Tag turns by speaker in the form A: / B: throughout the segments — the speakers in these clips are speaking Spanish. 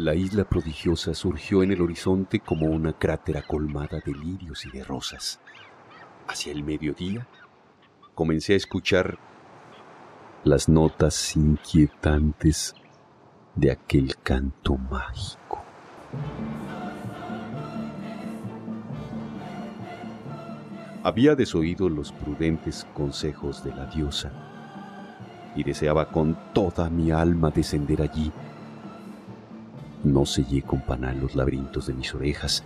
A: La isla prodigiosa surgió en el horizonte como una crátera colmada de lirios y de rosas. Hacia el mediodía comencé a escuchar las notas inquietantes de aquel canto mágico. Había desoído los prudentes consejos de la diosa y deseaba con toda mi alma descender allí no sellé con panal los laberintos de mis orejas,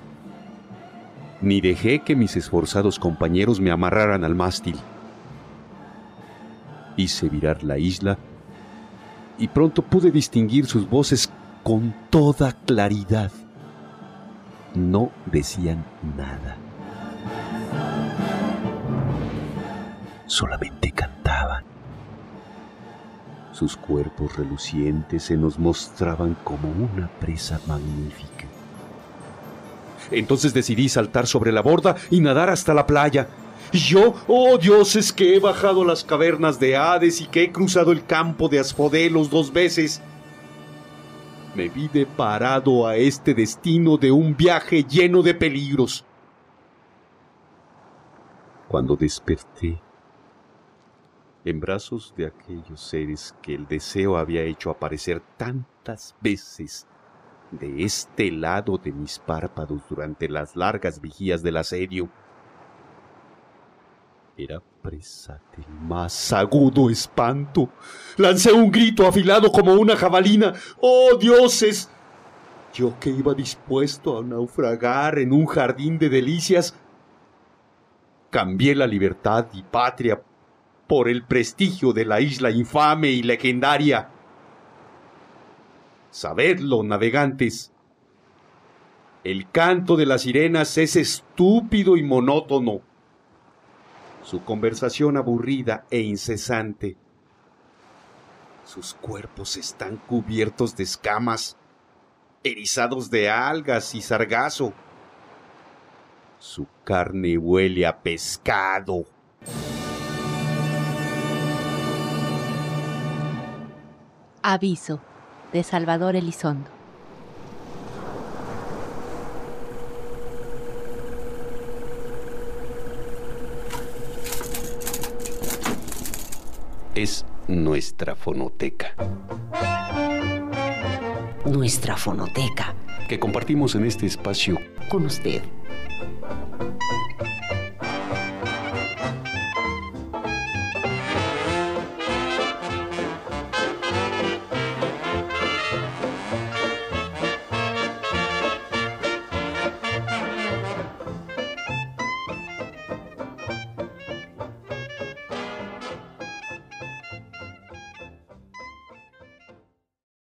A: ni dejé que mis esforzados compañeros me amarraran al mástil. Hice virar la isla y pronto pude distinguir sus voces con toda claridad. No decían nada. Solamente cantaban. Sus cuerpos relucientes se nos mostraban como una presa magnífica. Entonces decidí saltar sobre la borda y nadar hasta la playa. Y yo, oh dioses, que he bajado las cavernas de Hades y que he cruzado el campo de Asfodelos dos veces. Me vi deparado a este destino de un viaje lleno de peligros. Cuando desperté, en brazos de aquellos seres que el deseo había hecho aparecer tantas veces de este lado de mis párpados durante las largas vigías del asedio. Era presa del más agudo espanto. Lancé un grito afilado como una jabalina. ¡Oh, dioses! Yo que iba dispuesto a naufragar en un jardín de delicias, cambié la libertad y patria por el prestigio de la isla infame y legendaria. Sabedlo, navegantes. El canto de las sirenas es estúpido y monótono. Su conversación aburrida e incesante. Sus cuerpos están cubiertos de escamas, erizados de algas y sargazo. Su carne huele a pescado.
B: Aviso de Salvador Elizondo.
A: Es nuestra fonoteca,
C: Nuestra fonoteca.
A: que compartimos en este espacio
C: Con usted.